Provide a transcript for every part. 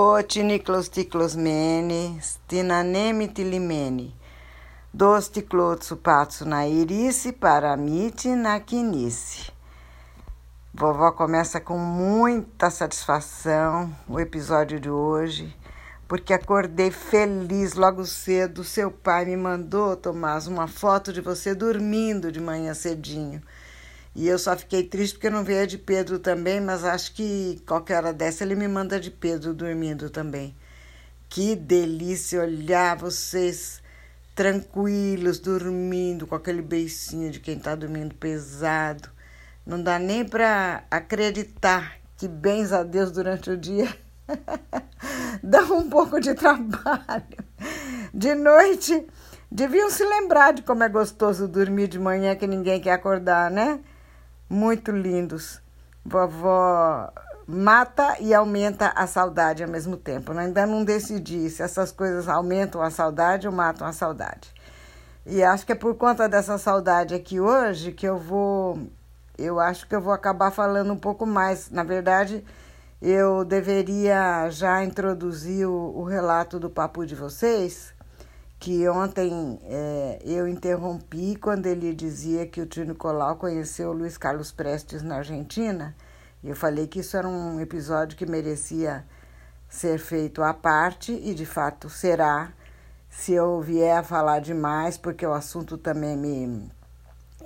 Otiniclos ticlosmene, stinaneme tilimene, dos ticlotsu patsu na irice, paramite na quinice. Vovó começa com muita satisfação o episódio de hoje, porque acordei feliz logo cedo. Seu pai me mandou, Tomás, uma foto de você dormindo de manhã cedinho. E eu só fiquei triste porque não veio a de Pedro também, mas acho que qualquer hora dessa ele me manda de Pedro dormindo também. Que delícia olhar vocês tranquilos, dormindo, com aquele beicinho de quem está dormindo pesado. Não dá nem para acreditar que bens a Deus durante o dia dá um pouco de trabalho. De noite, deviam se lembrar de como é gostoso dormir de manhã que ninguém quer acordar, né? Muito lindos. Vovó mata e aumenta a saudade ao mesmo tempo. Eu ainda não decidi se essas coisas aumentam a saudade ou matam a saudade. E acho que é por conta dessa saudade aqui hoje que eu vou. Eu acho que eu vou acabar falando um pouco mais. Na verdade, eu deveria já introduzir o, o relato do papo de vocês que ontem é, eu interrompi quando ele dizia que o tio Nicolau conheceu o Luiz Carlos Prestes na Argentina. Eu falei que isso era um episódio que merecia ser feito à parte e de fato será se eu vier a falar demais, porque o assunto também me,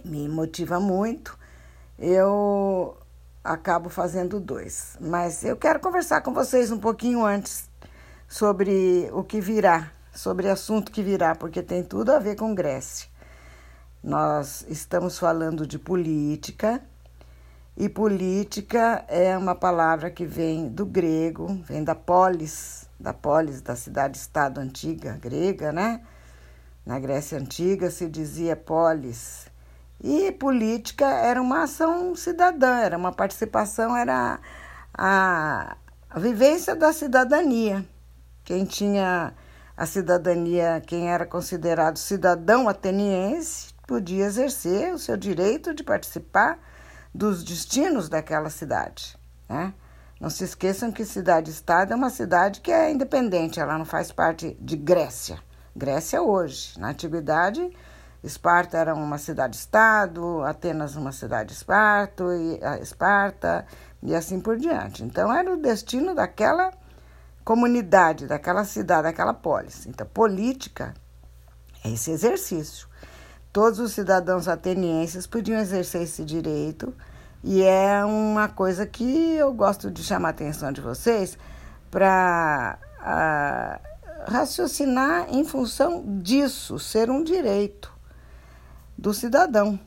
me motiva muito. Eu acabo fazendo dois. Mas eu quero conversar com vocês um pouquinho antes sobre o que virá sobre assunto que virá, porque tem tudo a ver com Grécia. Nós estamos falando de política, e política é uma palavra que vem do grego, vem da polis, da polis, da cidade-estado antiga grega, né? Na Grécia Antiga se dizia polis. E política era uma ação cidadã, era uma participação, era a, a vivência da cidadania. Quem tinha a cidadania, quem era considerado cidadão ateniense, podia exercer o seu direito de participar dos destinos daquela cidade. Né? Não se esqueçam que cidade-estado é uma cidade que é independente, ela não faz parte de Grécia. Grécia hoje. Na antiguidade, Esparta era uma cidade-estado, Atenas uma cidade-esparta, e, Esparta e assim por diante. Então, era o destino daquela comunidade, daquela cidade, daquela polis. Então, política é esse exercício. Todos os cidadãos atenienses podiam exercer esse direito e é uma coisa que eu gosto de chamar a atenção de vocês para raciocinar em função disso, ser um direito do cidadão.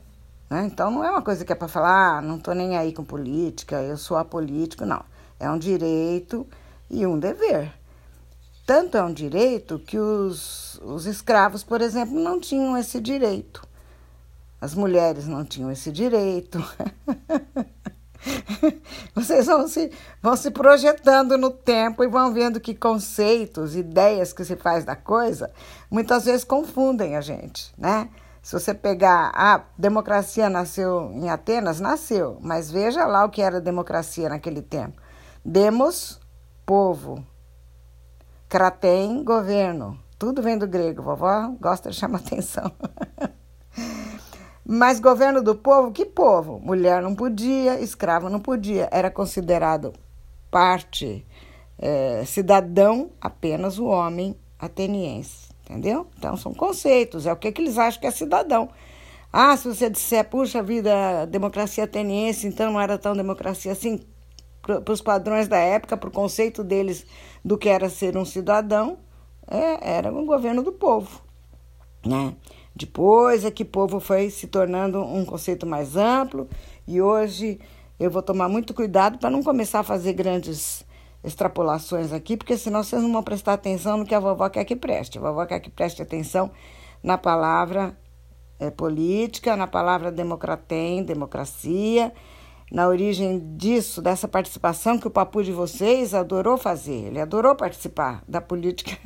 Né? Então, não é uma coisa que é para falar, ah, não estou nem aí com política, eu sou apolítico, não. É um direito e um dever. Tanto é um direito que os, os escravos, por exemplo, não tinham esse direito. As mulheres não tinham esse direito. Vocês vão se, vão se projetando no tempo e vão vendo que conceitos, ideias que se faz da coisa, muitas vezes confundem a gente, né? Se você pegar a democracia nasceu em Atenas, nasceu, mas veja lá o que era democracia naquele tempo. Demos povo. Kratem, governo. Tudo vem do grego, vovó gosta de chamar atenção. Mas governo do povo, que povo? Mulher não podia, escravo não podia. Era considerado parte, é, cidadão, apenas o homem ateniense. Entendeu? Então são conceitos, é o que, que eles acham que é cidadão. Ah, se você disser, puxa vida, democracia ateniense, então não era tão democracia assim para os padrões da época, para o conceito deles do que era ser um cidadão, é, era um governo do povo. Né? Depois é que povo foi se tornando um conceito mais amplo e hoje eu vou tomar muito cuidado para não começar a fazer grandes extrapolações aqui, porque senão vocês não vão prestar atenção no que a vovó quer que preste. A vovó quer que preste atenção na palavra é, política, na palavra democratem, democracia, na origem disso, dessa participação que o papu de vocês adorou fazer. Ele adorou participar da política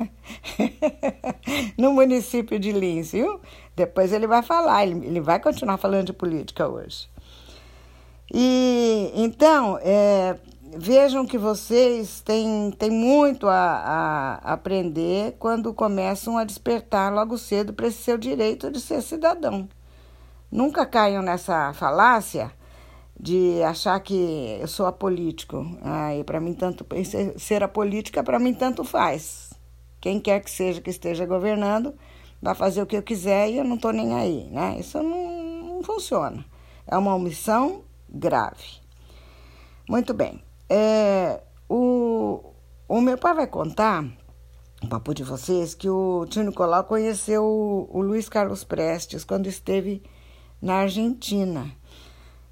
no município de Lins, viu? Depois ele vai falar, ele, vai continuar falando de política hoje. E então, é, vejam que vocês têm, têm muito a, a aprender quando começam a despertar logo cedo para esse seu direito de ser cidadão. Nunca caiam nessa falácia de achar que eu sou apolítico. Aí, para mim, tanto ser apolítica, para mim, tanto faz. Quem quer que seja que esteja governando vai fazer o que eu quiser e eu não estou nem aí, né? Isso não, não funciona. É uma omissão grave. Muito bem. É, o, o meu pai vai contar, o papo de vocês, que o tio Nicolau conheceu o, o Luiz Carlos Prestes quando esteve na Argentina.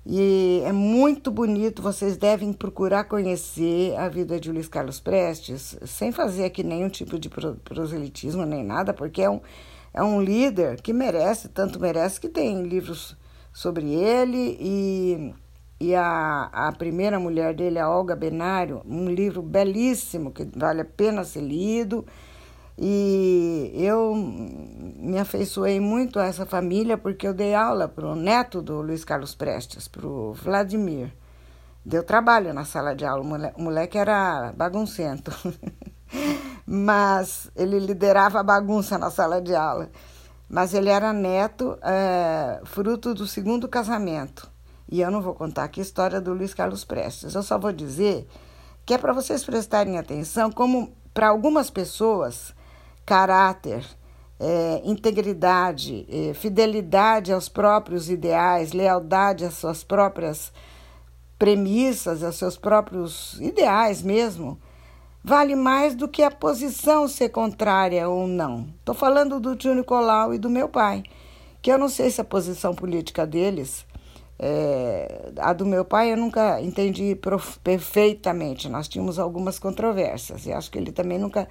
E é muito bonito, vocês devem procurar conhecer a vida de Luiz Carlos Prestes, sem fazer aqui nenhum tipo de proselitismo nem nada, porque é um, é um líder que merece, tanto merece que tem livros sobre ele e, e a, a primeira mulher dele, a Olga Benário, um livro belíssimo que vale a pena ser lido. E eu me afeiçoei muito a essa família porque eu dei aula para o neto do Luiz Carlos Prestes, para o Vladimir. Deu trabalho na sala de aula, o moleque era baguncento. Mas ele liderava a bagunça na sala de aula. Mas ele era neto, é, fruto do segundo casamento. E eu não vou contar aqui a história do Luiz Carlos Prestes. Eu só vou dizer que é para vocês prestarem atenção como, para algumas pessoas, caráter, é, integridade, é, fidelidade aos próprios ideais, lealdade às suas próprias premissas, aos seus próprios ideais mesmo, vale mais do que a posição ser contrária ou não. Estou falando do tio Nicolau e do meu pai, que eu não sei se a posição política deles, é, a do meu pai eu nunca entendi perfeitamente. Nós tínhamos algumas controvérsias e acho que ele também nunca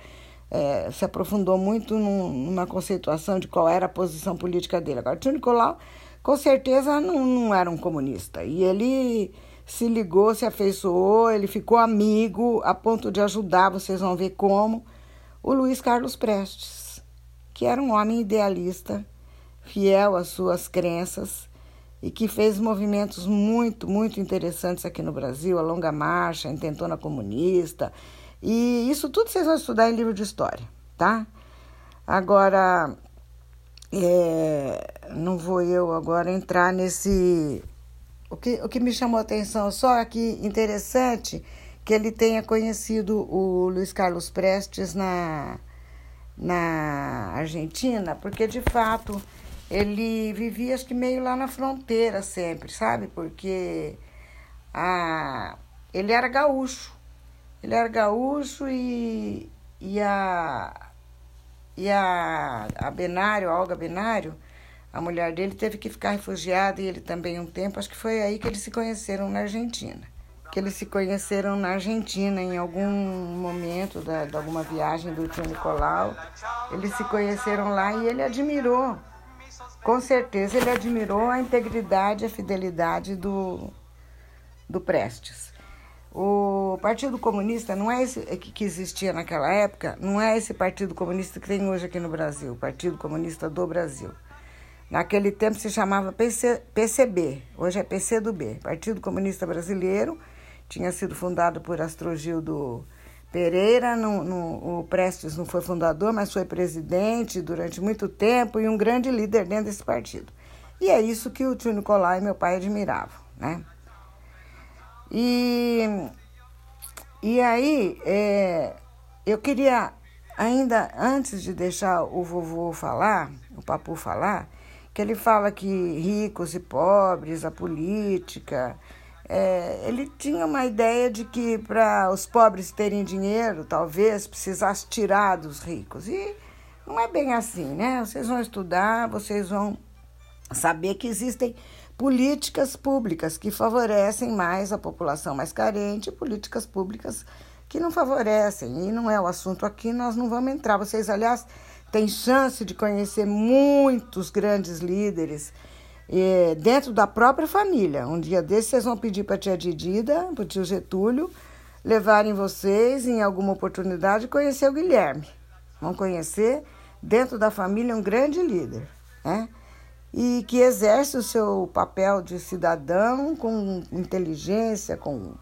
é, se aprofundou muito num, numa conceituação de qual era a posição política dele. Agora, tio Nicolau, com certeza, não, não era um comunista. E ele se ligou, se afeiçoou, ele ficou amigo a ponto de ajudar, vocês vão ver como, o Luiz Carlos Prestes, que era um homem idealista, fiel às suas crenças e que fez movimentos muito, muito interessantes aqui no Brasil, a Longa Marcha, a Intentona Comunista, e isso tudo vocês vão estudar em livro de história, tá? Agora, é, não vou eu agora entrar nesse. O que, o que me chamou a atenção só aqui interessante que ele tenha conhecido o Luiz Carlos Prestes na, na Argentina, porque de fato ele vivia acho que meio lá na fronteira sempre, sabe? Porque a, ele era gaúcho. Ele era gaúcho e, e a, e a, a Benário, a Olga Benário, a mulher dele, teve que ficar refugiada e ele também um tempo. Acho que foi aí que eles se conheceram na Argentina. Que eles se conheceram na Argentina em algum momento da, de alguma viagem do tio Nicolau. Eles se conheceram lá e ele admirou, com certeza, ele admirou a integridade, a fidelidade do, do Prestes. O Partido Comunista não é esse que existia naquela época, não é esse Partido Comunista que tem hoje aqui no Brasil, o Partido Comunista do Brasil. Naquele tempo se chamava PC, PCB, hoje é PCdoB, Partido Comunista Brasileiro, tinha sido fundado por Astrogildo Pereira, no, no, o Prestes não foi fundador, mas foi presidente durante muito tempo e um grande líder dentro desse partido. E é isso que o tio Nicolai e meu pai admiravam, né? E, e aí, é, eu queria, ainda antes de deixar o vovô falar, o papu falar, que ele fala que ricos e pobres, a política. É, ele tinha uma ideia de que para os pobres terem dinheiro, talvez precisasse tirar dos ricos. E não é bem assim, né? Vocês vão estudar, vocês vão saber que existem políticas públicas que favorecem mais a população mais carente, políticas públicas que não favorecem. E não é o assunto aqui, nós não vamos entrar. Vocês, aliás, têm chance de conhecer muitos grandes líderes eh, dentro da própria família. Um dia desses vocês vão pedir para a tia Didida, para o tio Getúlio, levarem vocês em alguma oportunidade conhecer o Guilherme. Vão conhecer dentro da família um grande líder, né? E que exerce o seu papel de cidadão com inteligência, com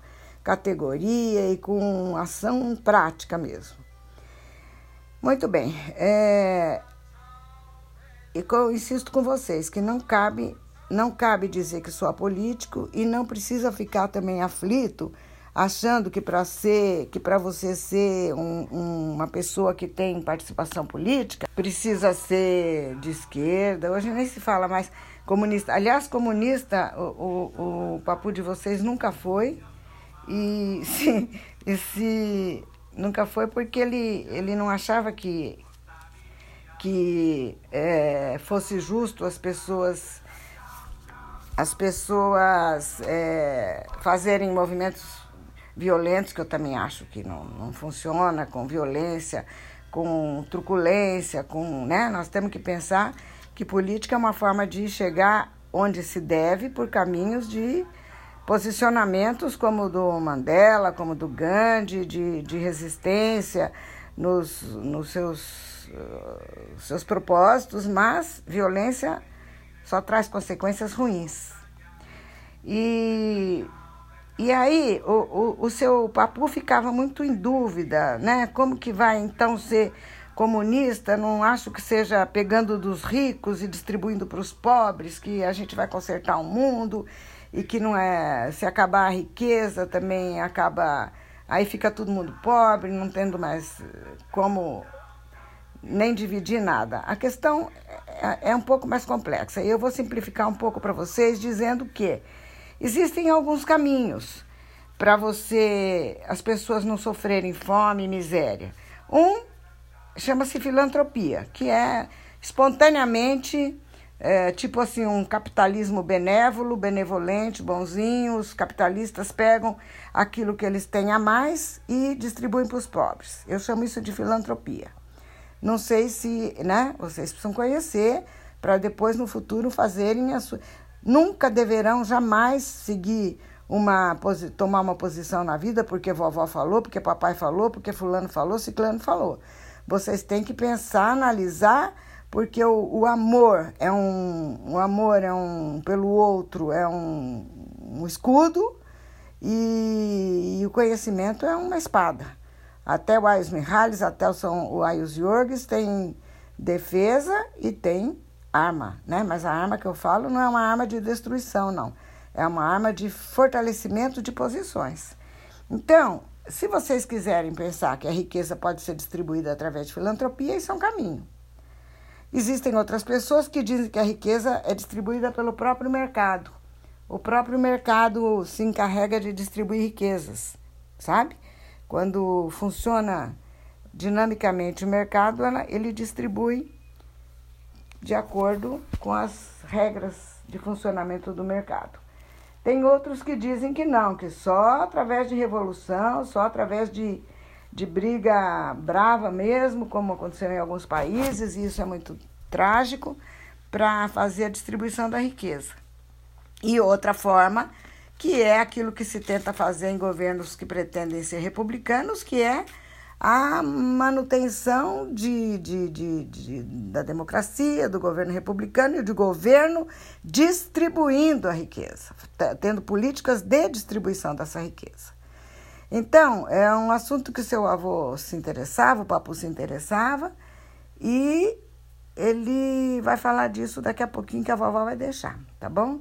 categoria e com ação prática mesmo. Muito bem. É... Eu insisto com vocês que não cabe, não cabe dizer que sou apolítico e não precisa ficar também aflito achando que para ser, que para você ser um, um, uma pessoa que tem participação política, precisa ser de esquerda. Hoje nem se fala mais comunista. Aliás, comunista, o, o, o papo de vocês nunca foi. E se, e se nunca foi porque ele, ele não achava que, que é, fosse justo as pessoas as pessoas é, fazerem movimentos violentos, que eu também acho que não, não funciona, com violência, com truculência, com, né? Nós temos que pensar que política é uma forma de chegar onde se deve por caminhos de posicionamentos como do Mandela, como do Gandhi, de, de resistência nos, nos seus, uh, seus propósitos, mas violência só traz consequências ruins. E e aí o, o, o seu papu ficava muito em dúvida, né? Como que vai então ser comunista? Não acho que seja pegando dos ricos e distribuindo para os pobres que a gente vai consertar o mundo e que não é se acabar a riqueza também acaba aí fica todo mundo pobre, não tendo mais como nem dividir nada. A questão é, é um pouco mais complexa eu vou simplificar um pouco para vocês dizendo que Existem alguns caminhos para você as pessoas não sofrerem fome e miséria. Um chama-se filantropia, que é espontaneamente é, tipo assim um capitalismo benévolo, benevolente, bonzinho. Os capitalistas pegam aquilo que eles têm a mais e distribuem para os pobres. Eu chamo isso de filantropia. Não sei se, né? Vocês precisam conhecer para depois no futuro fazerem a sua nunca deverão jamais seguir uma tomar uma posição na vida porque vovó falou, porque papai falou, porque fulano falou, ciclano falou. Vocês têm que pensar, analisar, porque o, o amor é um o amor é um pelo outro é um, um escudo e, e, o conhecimento é uma espada. Até o Ayus Mihalis, até o, São, o Ayus Yorgues tem defesa e tem arma, né? Mas a arma que eu falo não é uma arma de destruição, não. É uma arma de fortalecimento de posições. Então, se vocês quiserem pensar que a riqueza pode ser distribuída através de filantropia, isso é um caminho. Existem outras pessoas que dizem que a riqueza é distribuída pelo próprio mercado. O próprio mercado se encarrega de distribuir riquezas, sabe? Quando funciona dinamicamente o mercado, ele distribui de acordo com as regras de funcionamento do mercado. Tem outros que dizem que não, que só através de revolução, só através de, de briga brava mesmo, como aconteceu em alguns países, e isso é muito trágico, para fazer a distribuição da riqueza. E outra forma, que é aquilo que se tenta fazer em governos que pretendem ser republicanos, que é a manutenção de, de, de, de, da democracia, do governo republicano e de governo distribuindo a riqueza, tendo políticas de distribuição dessa riqueza. Então, é um assunto que seu avô se interessava, o papo se interessava, e ele vai falar disso daqui a pouquinho que a vovó vai deixar, tá bom?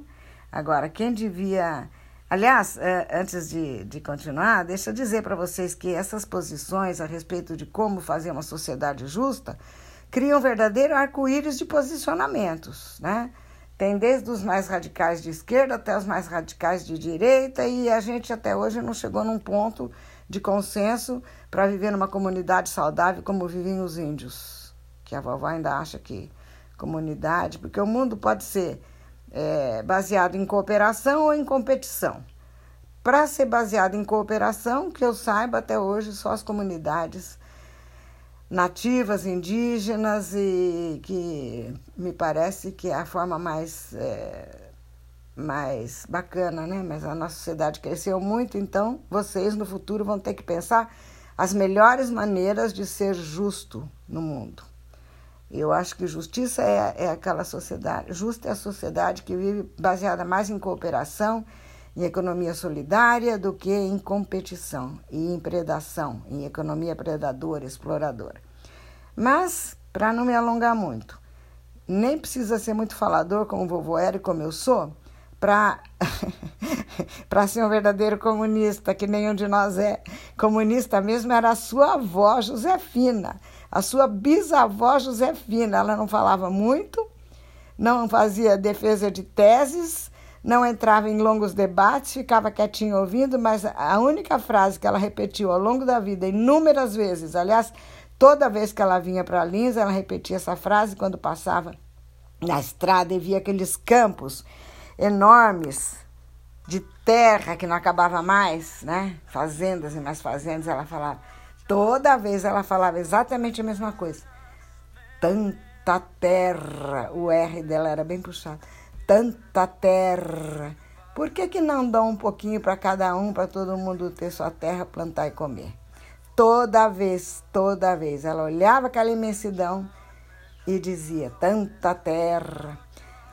Agora, quem devia Aliás, é, antes de, de continuar, deixa eu dizer para vocês que essas posições a respeito de como fazer uma sociedade justa criam um verdadeiro arco-íris de posicionamentos, né? Tem desde os mais radicais de esquerda até os mais radicais de direita, e a gente até hoje não chegou num ponto de consenso para viver numa comunidade saudável como vivem os índios, que a vovó ainda acha que comunidade, porque o mundo pode ser é, baseado em cooperação ou em competição. Para ser baseado em cooperação, que eu saiba até hoje, só as comunidades nativas, indígenas, e que me parece que é a forma mais, é, mais bacana, né? Mas a nossa sociedade cresceu muito, então vocês no futuro vão ter que pensar as melhores maneiras de ser justo no mundo. Eu acho que justiça é, é aquela sociedade, justa é a sociedade que vive baseada mais em cooperação em economia solidária do que em competição e em predação, em economia predadora, exploradora. Mas, para não me alongar muito, nem precisa ser muito falador como o vovô era e como eu sou, para para ser um verdadeiro comunista, que nenhum de nós é. Comunista mesmo era a sua avó, Josefina, a sua bisavó Josefina. Ela não falava muito, não fazia defesa de teses, não entrava em longos debates, ficava quietinho ouvindo, mas a única frase que ela repetiu ao longo da vida, inúmeras vezes, aliás, toda vez que ela vinha para Lins, ela repetia essa frase quando passava na estrada e via aqueles campos enormes de terra que não acabava mais, né? Fazendas e mais fazendas, ela falava. Toda vez ela falava exatamente a mesma coisa. Tanta terra, o R dela era bem puxado. Tanta terra. Por que, que não dá um pouquinho para cada um, para todo mundo ter sua terra, plantar e comer? Toda vez, toda vez, ela olhava aquela imensidão e dizia: tanta terra.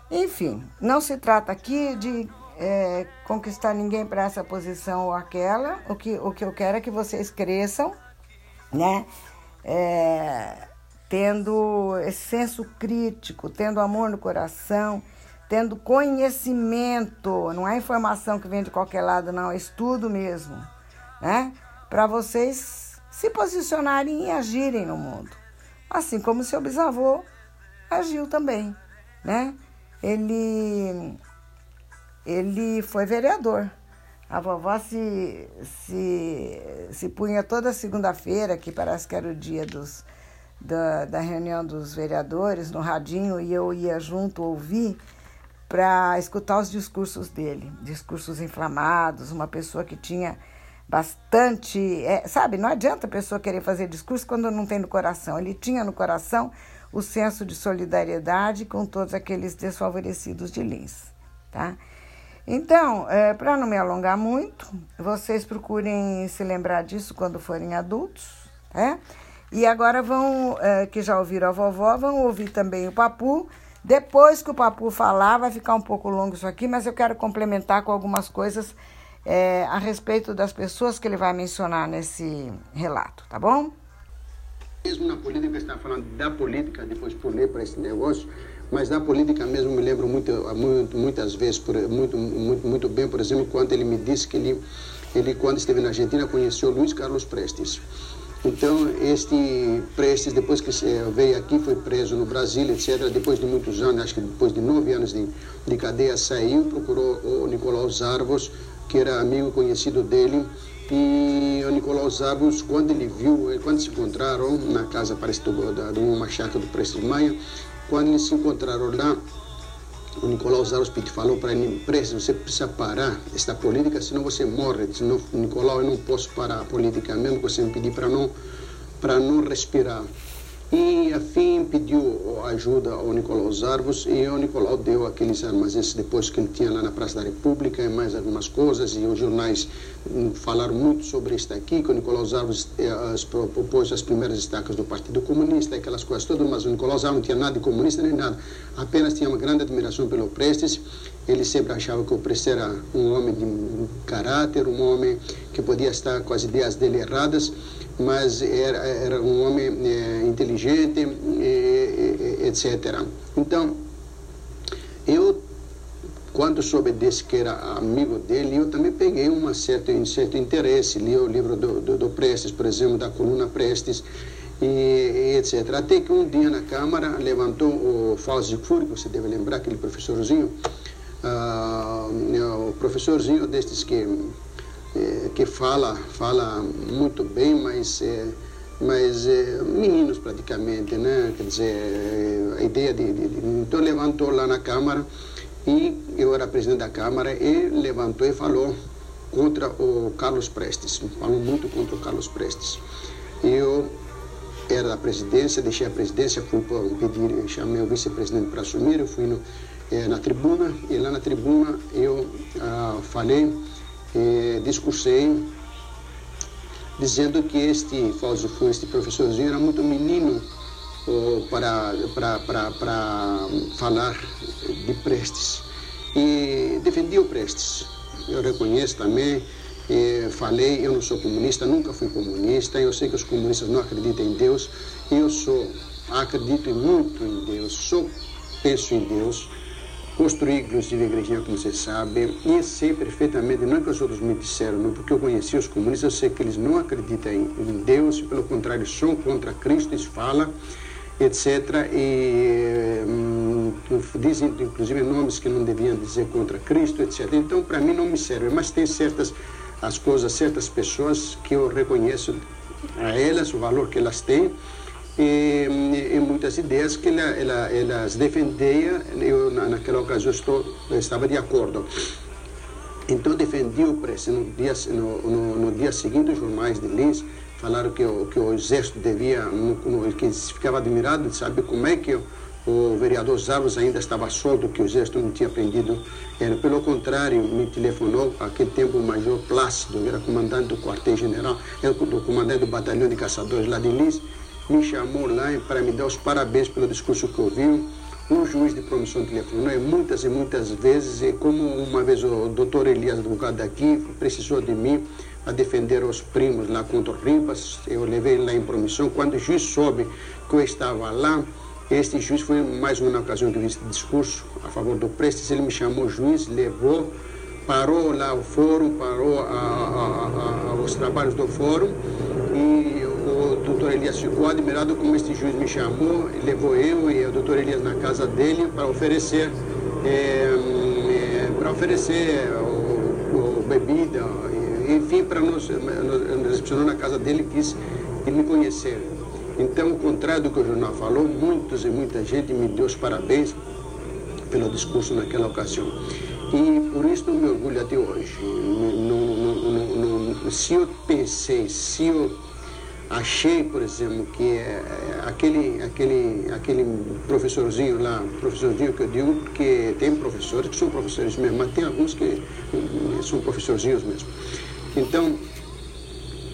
Enfim, não se trata aqui de é, conquistar ninguém para essa posição ou aquela. O que, o que eu quero é que vocês cresçam, né? É, tendo esse senso crítico, tendo amor no coração, tendo conhecimento, não é informação que vem de qualquer lado, não, é estudo mesmo, né? Para vocês se posicionarem e agirem no mundo. Assim como seu bisavô agiu também, né? Ele ele foi vereador. A vovó se, se, se punha toda segunda-feira, que parece que era o dia dos, da, da reunião dos vereadores, no radinho, e eu ia junto ouvir para escutar os discursos dele. Discursos inflamados, uma pessoa que tinha bastante. É, sabe, não adianta a pessoa querer fazer discurso quando não tem no coração. Ele tinha no coração o senso de solidariedade com todos aqueles desfavorecidos de Lins. Tá? Então, é, para não me alongar muito, vocês procurem se lembrar disso quando forem adultos, né? E agora vão, é, que já ouviram a vovó, vão ouvir também o papu. Depois que o papu falar, vai ficar um pouco longo isso aqui, mas eu quero complementar com algumas coisas é, a respeito das pessoas que ele vai mencionar nesse relato, tá bom? Mesmo na política, está falando da política, depois pulei para esse negócio, mas na política mesmo me lembro muito, muito muitas vezes, por, muito, muito, muito bem, por exemplo, quando ele me disse que ele, ele, quando esteve na Argentina, conheceu Luiz Carlos Prestes. Então, este Prestes, depois que veio aqui, foi preso no Brasil, etc., depois de muitos anos, acho que depois de nove anos de, de cadeia, saiu, procurou o Nicolau Zarvos, que era amigo conhecido dele, e o Nicolau Zabos, quando ele viu, quando se encontraram na casa, parece, de uma chácara do Prestes Maia, quando eles se encontraram lá, o Nicolau Zarospit falou para ele, Prestes, você precisa parar esta política, senão você morre. Senão, Nicolau, eu não posso parar a política mesmo que você me pedir para não, não respirar. E, afim, pediu ajuda ao Nicolau Zarvos e o Nicolau deu aqueles armazéns depois que ele tinha lá na Praça da República e mais algumas coisas. E os jornais hum, falaram muito sobre isso aqui, que o Nicolau Zarvos eh, propôs as primeiras estacas do Partido Comunista, aquelas coisas todas, mas o Nicolau Zarvos não tinha nada de comunista nem nada, apenas tinha uma grande admiração pelo Prestes. Ele sempre achava que o Prestes era um homem de caráter, um homem que podia estar com as ideias dele erradas mas era, era um homem é, inteligente, é, é, etc. Então, eu, quando soube desse que era amigo dele, eu também peguei uma certa, um certo interesse, li o livro do, do, do Prestes, por exemplo, da coluna Prestes, e, etc. Até que um dia na Câmara levantou o Fausto Fúrio, que você deve lembrar, aquele professorzinho, uh, o professorzinho destes que é, que fala, fala muito bem, mas, é, mas é, meninos praticamente, né? Quer dizer, a ideia de, de, de, Então levantou lá na Câmara e eu era presidente da Câmara e levantou e falou contra o Carlos Prestes, falou muito contra o Carlos Prestes. Eu era da presidência, deixei a presidência, fui pedir, chamei o vice-presidente para assumir, eu fui no, na tribuna e lá na tribuna eu ah, falei eh, discursei dizendo que este filósofo, este professorzinho era muito menino oh, para, para, para, para falar de Prestes. E defendi o Prestes. eu reconheço também, eh, falei, eu não sou comunista, nunca fui comunista, eu sei que os comunistas não acreditam em Deus, eu sou, acredito muito em Deus, sou, penso em Deus, construí inclusive a igrejinha, como você sabe, e sei perfeitamente, não é que os outros me disseram, não, porque eu conheci os comunistas, eu sei que eles não acreditam em, Deus, pelo contrário, são contra Cristo, eles falam, etc. E hum, dizem, inclusive, nomes que não deviam dizer contra Cristo, etc. Então, para mim, não me serve. Mas tem certas as coisas, certas pessoas que eu reconheço a elas, o valor que elas têm, e, e muitas ideias que ela, ela, elas defendiam, eu naquela ocasião estou, estava de acordo. Então defendi o preço. No dia, no, no, no dia seguinte, os jornais de Lins falaram que o, que o exército devia, que ficava admirado de saber como é que o vereador Zavos ainda estava solto, que o exército não tinha prendido. Ele, pelo contrário, me telefonou, aquele tempo o major Plácido, era comandante do quartel-general, era o comandante do batalhão de caçadores lá de Lins, me chamou lá para me dar os parabéns pelo discurso que ouviu. Um juiz de promoção telefonou muitas e muitas vezes, e como uma vez o doutor Elias, advogado daqui, precisou de mim, a defender os primos lá contra o Ribas. Eu levei lá em promissão. Quando o juiz soube que eu estava lá, este juiz foi mais uma ocasião que eu fiz discurso a favor do Prestes. Ele me chamou juiz, levou, parou lá o fórum, parou a, a, a, os trabalhos do fórum doutor Elias ficou admirado como este juiz me chamou, levou eu e o doutor Elias na casa dele para oferecer, é, é, para oferecer o, o bebida, enfim, para nos, nos recepcionou na casa dele quis me conhecer. Então, ao contrário do que o jornal falou, muitos e muita gente me deu os parabéns pelo discurso naquela ocasião. E por isso eu me orgulho até hoje. se eu pensei, se eu achei, por exemplo, que é, aquele, aquele, aquele professorzinho lá, professorzinho que eu digo, porque tem professores que são professores mesmo, mas tem alguns que são professorzinhos mesmo. Então,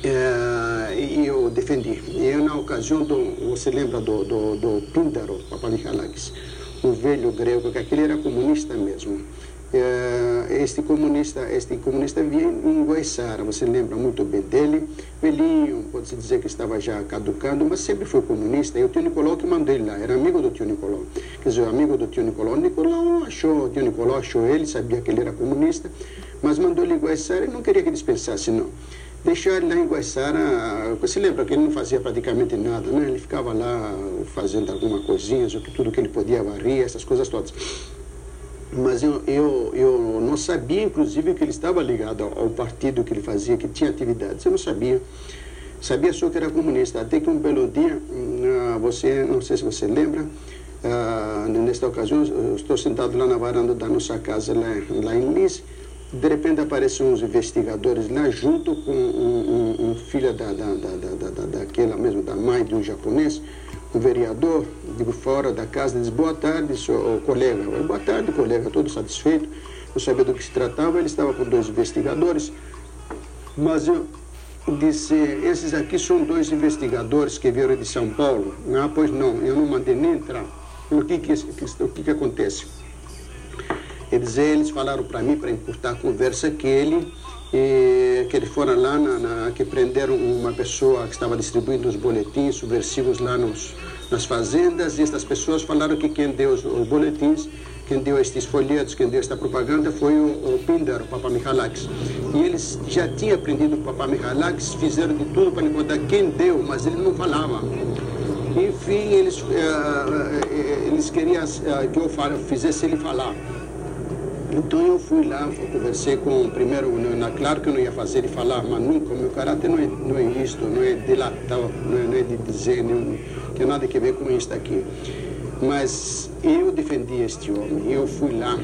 é, eu defendi. Eu, na ocasião, do, você lembra do, do, do Píndaro Papanichalakis, um velho grego, que aquele era comunista mesmo. É, este comunista este comunista vinha em Guaiçara, você lembra muito bem dele, velhinho, pode-se dizer que estava já caducando, mas sempre foi comunista, e o tio Nicolau que mandou ele lá, era amigo do tio Nicolau, quer dizer, amigo do tio Nicolau, Nicolau achou, o tio Nicolau achou ele, sabia que ele era comunista, mas mandou ele em Guaiçara e não queria que dispensasse, não. Deixou ele lá em Guaiçara, você lembra que ele não fazia praticamente nada, né? Ele ficava lá fazendo alguma coisinha, tudo que ele podia varrer, essas coisas todas. Mas eu, eu, eu não sabia, inclusive, que ele estava ligado ao partido que ele fazia, que tinha atividades. Eu não sabia. Sabia só que era comunista. Até que um belo dia, hum, você, não sei se você lembra, Uh, nesta ocasião, estou sentado lá na varanda da nossa casa, lá, lá em Lins, de repente aparecem uns investigadores lá, junto com um, um, um filho da, da, da, da, daquela mesmo, da mãe de um japonês, um vereador, digo, fora da casa, diz, boa tarde, senhor, colega. Boa tarde, colega, todo satisfeito, não sabia do que se tratava, ele estava com dois investigadores, mas eu disse, esses aqui são dois investigadores que vieram de São Paulo. Ah, pois não, eu não mandei nem entrar. O que que, o que, que acontece? Eles, eles falaram para mim, para encurtar a conversa, que ele e, que eles foram lá, na, na, que prenderam uma pessoa que estava distribuindo os boletins subversivos lá nos, nas fazendas, e estas pessoas falaram que quem deu os, os boletins, quem deu estes folhetos, quem deu esta propaganda foi o, o Pindar, o Papa Michalakis. E eles já tinham prendido o Papa Michalakis, fizeram de tudo para encontrar quem deu, mas ele não falava. Enfim, eles, eh, eles queriam eh, que eu fizesse ele falar. Então eu fui lá, conversei com, primeiro, na, claro que eu não ia fazer ele falar, mas nunca, o meu caráter não é, não é isto, não é delatar, não é, não é de dizer, não tem nada a ver com isto aqui. Mas eu defendi este homem, eu fui lá,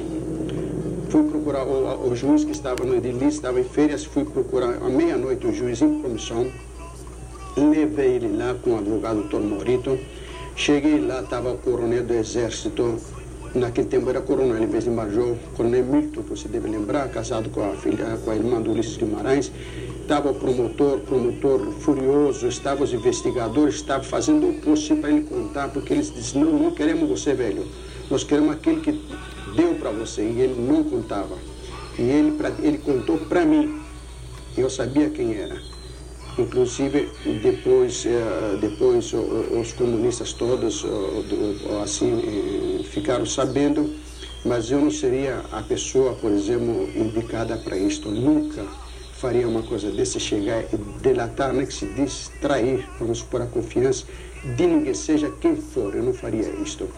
fui procurar o, o juiz que estava no edilício, estava em férias, fui procurar à meia-noite o juiz em comissão, levei ele lá com o advogado Tom Morito, cheguei lá, estava o coronel do exército, Naquele tempo era coronel em vez de major, coronel Milton, que você deve lembrar, casado com a filha, com a irmã do Ulisses Guimarães. Estava o promotor, promotor furioso, estavam os investigadores, estavam fazendo o possível para ele contar, porque eles disseram, não, não queremos você, velho. Nós queremos aquele que deu para você, e ele não contava. E ele, ele contou para mim. Eu sabia quem era. Inclusive, depois, eh, depois os comunistas todos assim eh, ficaram sabendo, mas eu não seria a pessoa, por exemplo, indicada para isto. Nunca faria uma coisa desse, chegar e delatar, né, que se diz, trair, vamos supor, a confiança de ninguém, seja quem for, eu não faria isto.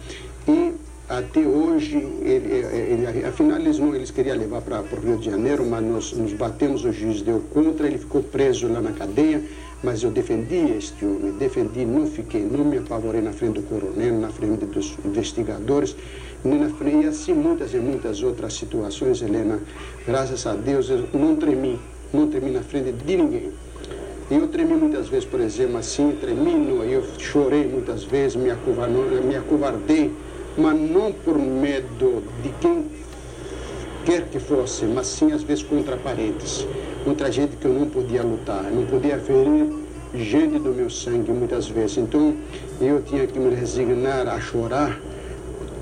E até hoje, ele, ele, afinal eles, não, eles queriam levar para o Rio de Janeiro, mas nós nos batemos, o juiz deu contra, ele ficou preso lá na cadeia, mas eu defendi este homem, defendi, não fiquei, não me apavorei na frente do coronel, na frente dos investigadores, nem na frente, e assim muitas e muitas outras situações, Helena, graças a Deus, eu não tremi, não tremi na frente de ninguém. Eu tremi muitas vezes, por exemplo, assim, tremi, eu chorei muitas vezes, me acovardei, me acovardei mas não por medo de quem quer que fosse, mas sim às vezes contra parentes, contra gente que eu não podia lutar, não podia ferir gente do meu sangue muitas vezes. Então eu tinha que me resignar a chorar,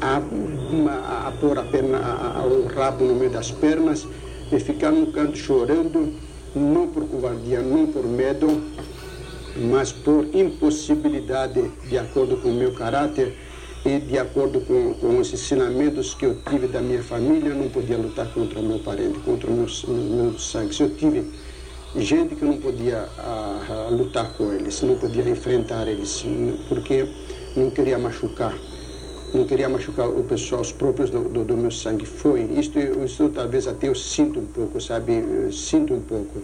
a, a, a pôr a perna, o rabo no meio das pernas e ficar num canto chorando, não por covardia, não por medo, mas por impossibilidade, de acordo com o meu caráter, e de acordo com, com os ensinamentos que eu tive da minha família, eu não podia lutar contra o meu parente, contra o meu, meu sangue. Se eu tive gente que eu não podia a, a, lutar com eles, não podia enfrentar eles, porque não queria machucar, não queria machucar o pessoal, os próprios do, do, do meu sangue. Foi, isto, isto talvez até eu sinto um pouco, sabe, sinto um pouco.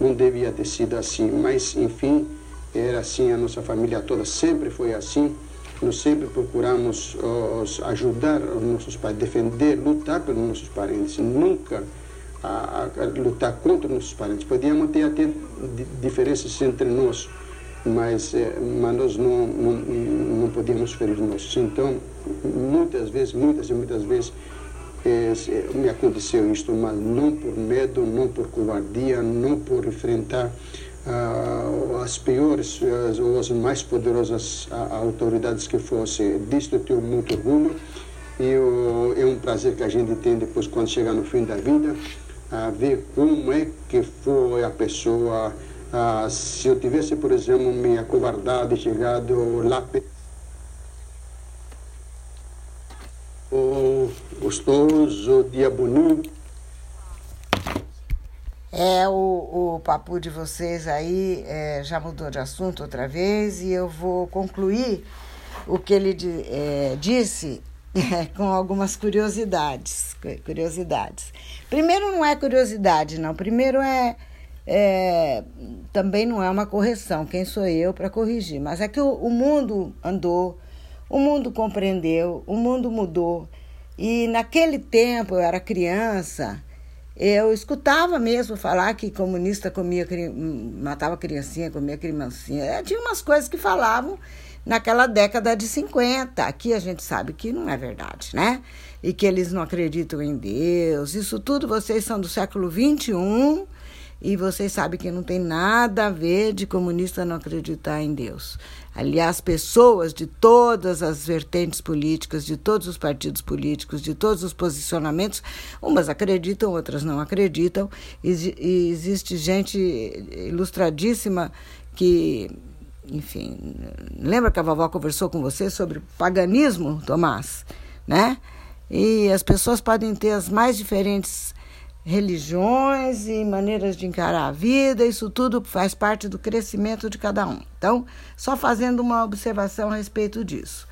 Não devia ter sido assim, mas enfim, era assim, a nossa família toda sempre foi assim nós sempre procuramos uh, ajudar os nossos pais, defender, lutar pelos nossos parentes, nunca lutar contra os nossos parentes. Podíamos ter até diferenças entre nós, mas, eh, mas nós não, não, não podíamos ferir nossos. Então, muitas vezes, muitas e muitas vezes, eh, me aconteceu isto, mas não por medo, não por covardia, não por enfrentar as piores ou as mais poderosas uh, autoridades que fossem. Disto eu tenho muito orgulho e é um prazer que a gente tem depois quando chegar no fim da vida, a ver como é que foi a pessoa. se eu tivesse, por exemplo, me acovardado e chegado lá gostoso, dia bonito, é, o, o papo de vocês aí é, já mudou de assunto outra vez e eu vou concluir o que ele é, disse é, com algumas curiosidades. Curiosidades. Primeiro não é curiosidade, não. Primeiro é, é também não é uma correção. Quem sou eu para corrigir? Mas é que o, o mundo andou, o mundo compreendeu, o mundo mudou. E naquele tempo eu era criança eu escutava mesmo falar que comunista comia, matava criancinha, comia criancinha. É, tinha umas coisas que falavam naquela década de 50. Aqui a gente sabe que não é verdade, né? E que eles não acreditam em Deus. Isso tudo vocês são do século 21 e vocês sabem que não tem nada a ver de comunista não acreditar em Deus. Aliás, pessoas de todas as vertentes políticas, de todos os partidos políticos, de todos os posicionamentos, umas acreditam, outras não acreditam. E existe gente ilustradíssima que, enfim, lembra que a vovó conversou com você sobre paganismo, Tomás, né? E as pessoas podem ter as mais diferentes religiões e maneiras de encarar a vida, isso tudo faz parte do crescimento de cada um. Então, só fazendo uma observação a respeito disso.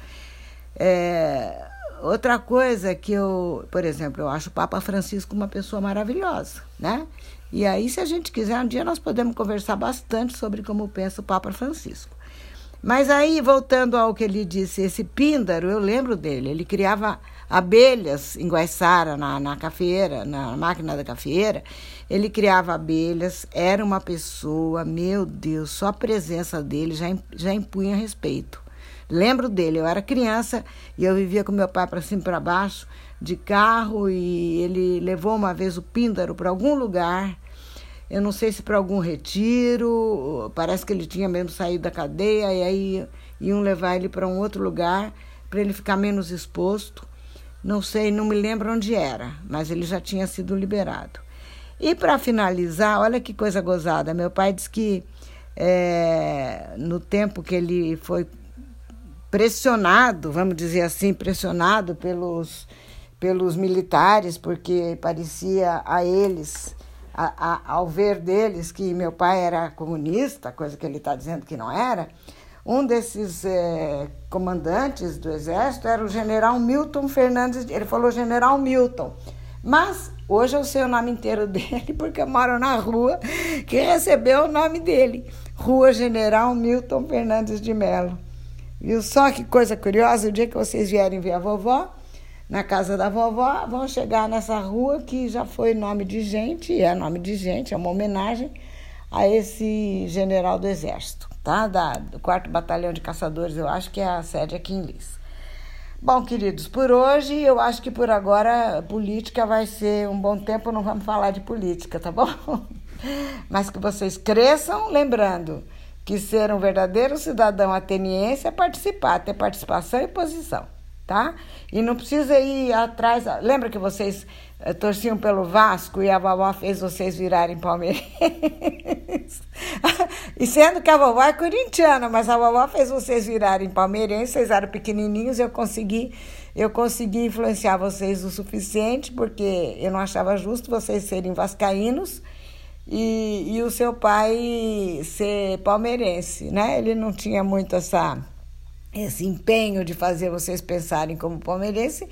É, outra coisa que eu, por exemplo, eu acho o Papa Francisco uma pessoa maravilhosa, né? E aí, se a gente quiser, um dia nós podemos conversar bastante sobre como pensa o Papa Francisco. Mas aí, voltando ao que ele disse, esse Píndaro, eu lembro dele, ele criava abelhas em Guaiçara, na, na cafeira, na máquina da cafeira. Ele criava abelhas, era uma pessoa, meu Deus, só a presença dele já, já impunha respeito. Lembro dele, eu era criança e eu vivia com meu pai para cima e para baixo de carro e ele levou uma vez o Píndaro para algum lugar. Eu não sei se para algum retiro, parece que ele tinha mesmo saído da cadeia e aí iam levar ele para um outro lugar para ele ficar menos exposto. Não sei, não me lembro onde era, mas ele já tinha sido liberado. E para finalizar, olha que coisa gozada. Meu pai disse que é, no tempo que ele foi pressionado, vamos dizer assim, pressionado pelos, pelos militares, porque parecia a eles, a, a, ao ver deles, que meu pai era comunista, coisa que ele está dizendo que não era. Um desses é, comandantes do exército era o general Milton Fernandes. Ele falou general Milton. Mas hoje eu sei o nome inteiro dele, porque eu moro na rua que recebeu o nome dele. Rua General Milton Fernandes de Melo. Viu só que coisa curiosa? O dia que vocês vierem ver a vovó, na casa da vovó, vão chegar nessa rua que já foi nome de gente, é nome de gente, é uma homenagem a esse general do Exército, tá? Da, do 4 Batalhão de Caçadores, eu acho que é a sede aqui em Lis. Bom, queridos, por hoje, eu acho que por agora política vai ser um bom tempo, não vamos falar de política, tá bom? Mas que vocês cresçam, lembrando que ser um verdadeiro cidadão ateniense é participar, ter participação e posição, tá? E não precisa ir atrás. Lembra que vocês torciam pelo Vasco e a vovó fez vocês virarem palmeirenses. e sendo que a vovó é corintiana, mas a vovó fez vocês virarem palmeirenses, vocês eram pequenininhos, eu consegui, eu consegui influenciar vocês o suficiente, porque eu não achava justo vocês serem vascaínos e, e o seu pai ser palmeirense, né? Ele não tinha muito essa esse empenho de fazer vocês pensarem como palmeirense,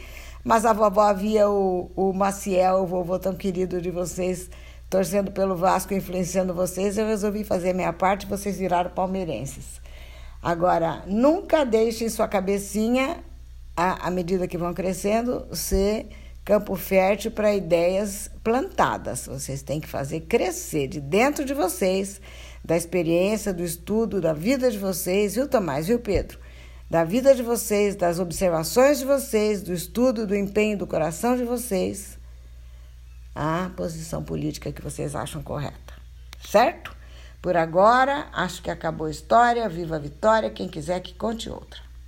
mas a vovó via o, o Maciel, o vovô tão querido de vocês, torcendo pelo Vasco, influenciando vocês, eu resolvi fazer a minha parte, vocês viraram palmeirenses. Agora, nunca deixem sua cabecinha, à, à medida que vão crescendo, ser campo fértil para ideias plantadas. Vocês têm que fazer crescer de dentro de vocês, da experiência, do estudo, da vida de vocês, viu, Tomás, viu, Pedro? Da vida de vocês, das observações de vocês, do estudo, do empenho do coração de vocês, a posição política que vocês acham correta. Certo? Por agora, acho que acabou a história. Viva a vitória! Quem quiser que conte outra.